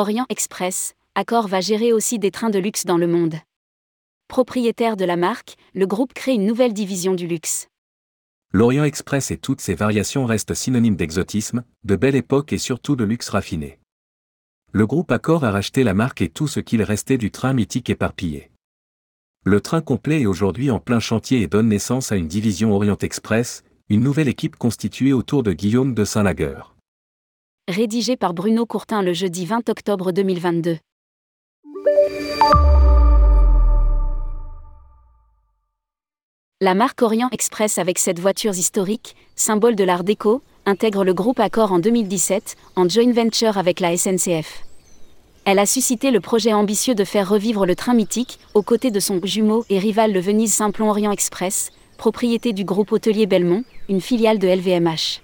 Orient Express, Accor va gérer aussi des trains de luxe dans le monde. Propriétaire de la marque, le groupe crée une nouvelle division du luxe. L'Orient Express et toutes ses variations restent synonymes d'exotisme, de belle époque et surtout de luxe raffiné. Le groupe Accor a racheté la marque et tout ce qu'il restait du train mythique éparpillé. Le train complet est aujourd'hui en plein chantier et donne naissance à une division Orient Express, une nouvelle équipe constituée autour de Guillaume de Saint-Lagueur. Rédigé par Bruno Courtin le jeudi 20 octobre 2022. La marque Orient Express avec cette voiture historique, symbole de l'art déco, intègre le groupe Accor en 2017, en joint venture avec la SNCF. Elle a suscité le projet ambitieux de faire revivre le train mythique, aux côtés de son jumeau et rival le Venise Simplon Orient Express, propriété du groupe hôtelier Belmont, une filiale de LVMH.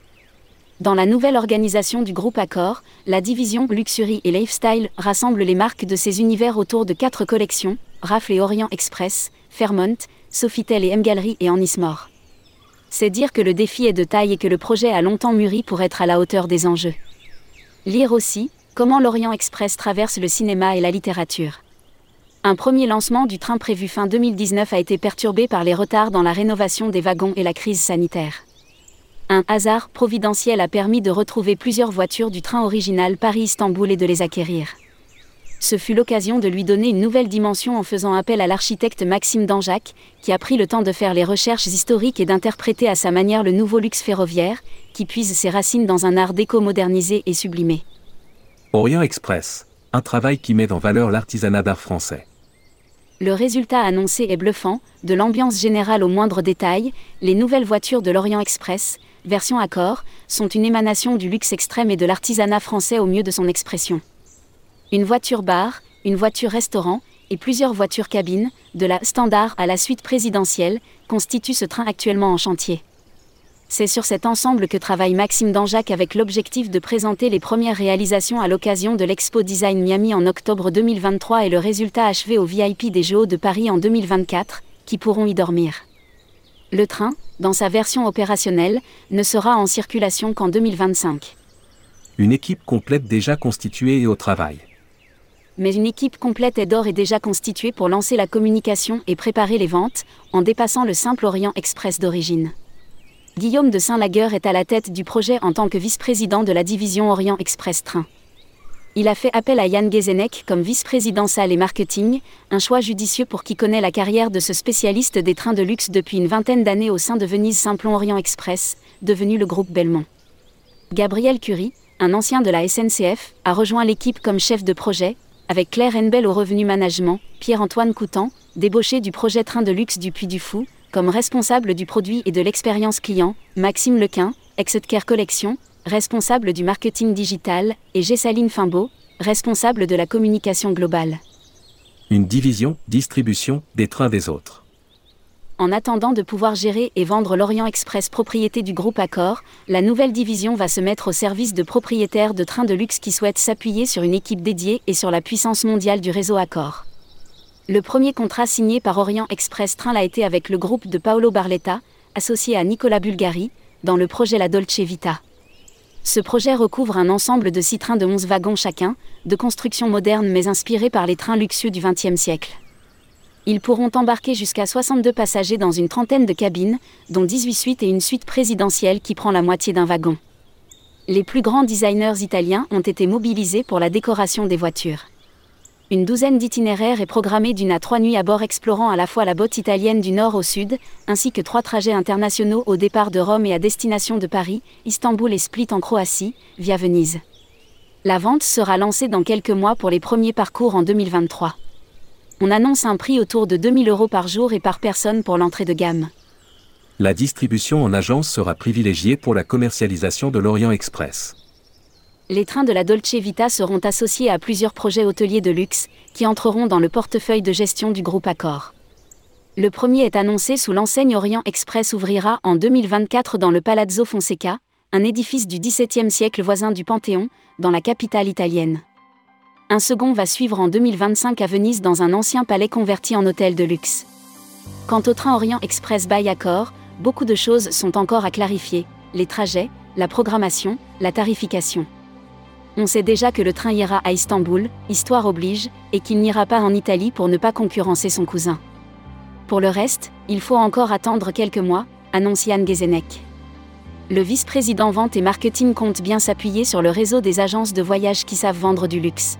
Dans la nouvelle organisation du groupe Accor, la division Luxury et Lifestyle rassemble les marques de ces univers autour de quatre collections, Rafle et Orient Express, Fairmont, Sofitel et M Gallery et Ennismore. C'est dire que le défi est de taille et que le projet a longtemps mûri pour être à la hauteur des enjeux. Lire aussi, comment l'Orient Express traverse le cinéma et la littérature. Un premier lancement du train prévu fin 2019 a été perturbé par les retards dans la rénovation des wagons et la crise sanitaire. Un hasard providentiel a permis de retrouver plusieurs voitures du train original Paris-Istanbul et de les acquérir ce fut l'occasion de lui donner une nouvelle dimension en faisant appel à l'architecte Maxime Danjac, qui a pris le temps de faire les recherches historiques et d'interpréter à sa manière le nouveau luxe ferroviaire, qui puise ses racines dans un art déco modernisé et sublimé. Orient Express, un travail qui met en valeur l'artisanat d'art français. Le résultat annoncé est bluffant, de l'ambiance générale au moindre détail, les nouvelles voitures de l'Orient Express, version Accord, sont une émanation du luxe extrême et de l'artisanat français au mieux de son expression. Une voiture bar, une voiture restaurant et plusieurs voitures cabines, de la standard à la suite présidentielle, constituent ce train actuellement en chantier. C'est sur cet ensemble que travaille Maxime Danjac avec l'objectif de présenter les premières réalisations à l'occasion de l'Expo Design Miami en octobre 2023 et le résultat achevé au VIP des Jeux de Paris en 2024, qui pourront y dormir. Le train, dans sa version opérationnelle, ne sera en circulation qu'en 2025. Une équipe complète déjà constituée et au travail mais une équipe complète est d'or et déjà constituée pour lancer la communication et préparer les ventes, en dépassant le simple Orient Express d'origine. Guillaume de Saint-Lagueur est à la tête du projet en tant que vice-président de la division Orient Express Train. Il a fait appel à Yann Gezenek comme vice-président salle et marketing, un choix judicieux pour qui connaît la carrière de ce spécialiste des trains de luxe depuis une vingtaine d'années au sein de Venise Simplon Orient Express, devenu le groupe Belmont. Gabriel Curie, un ancien de la SNCF, a rejoint l'équipe comme chef de projet, avec Claire Henbel au revenu management, Pierre-Antoine Coutan, débauché du projet Train de luxe du Puy du Fou, comme responsable du produit et de l'expérience client, Maxime Lequin, ex-Care Collection, responsable du marketing digital, et Gessaline Fimbeau, responsable de la communication globale. Une division, distribution, des trains des autres en attendant de pouvoir gérer et vendre l'Orient Express propriété du groupe Accor, la nouvelle division va se mettre au service de propriétaires de trains de luxe qui souhaitent s'appuyer sur une équipe dédiée et sur la puissance mondiale du réseau Accor. Le premier contrat signé par Orient Express Train l'a été avec le groupe de Paolo Barletta, associé à Nicolas Bulgari, dans le projet La Dolce Vita. Ce projet recouvre un ensemble de six trains de 11 wagons chacun, de construction moderne mais inspirés par les trains luxueux du XXe siècle. Ils pourront embarquer jusqu'à 62 passagers dans une trentaine de cabines, dont 18 suites et une suite présidentielle qui prend la moitié d'un wagon. Les plus grands designers italiens ont été mobilisés pour la décoration des voitures. Une douzaine d'itinéraires est programmée d'une à trois nuits à bord explorant à la fois la botte italienne du nord au sud, ainsi que trois trajets internationaux au départ de Rome et à destination de Paris, Istanbul et Split en Croatie, via Venise. La vente sera lancée dans quelques mois pour les premiers parcours en 2023 on annonce un prix autour de 2000 euros par jour et par personne pour l'entrée de gamme. La distribution en agence sera privilégiée pour la commercialisation de l'Orient Express. Les trains de la Dolce Vita seront associés à plusieurs projets hôteliers de luxe, qui entreront dans le portefeuille de gestion du groupe Accor. Le premier est annoncé sous l'enseigne Orient Express ouvrira en 2024 dans le Palazzo Fonseca, un édifice du XVIIe siècle voisin du Panthéon, dans la capitale italienne. Un second va suivre en 2025 à Venise dans un ancien palais converti en hôtel de luxe. Quant au train Orient Express by Accor, beaucoup de choses sont encore à clarifier, les trajets, la programmation, la tarification. On sait déjà que le train ira à Istanbul, histoire oblige, et qu'il n'ira pas en Italie pour ne pas concurrencer son cousin. Pour le reste, il faut encore attendre quelques mois, annonce Yann Gezenek. Le vice-président vente et marketing compte bien s'appuyer sur le réseau des agences de voyage qui savent vendre du luxe.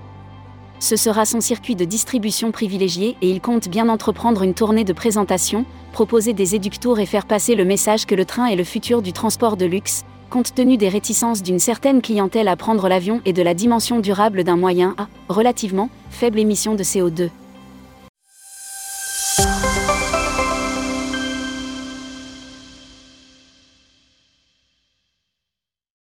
Ce sera son circuit de distribution privilégié et il compte bien entreprendre une tournée de présentation, proposer des éductours et faire passer le message que le train est le futur du transport de luxe, compte tenu des réticences d'une certaine clientèle à prendre l'avion et de la dimension durable d'un moyen à, relativement, faible émission de CO2.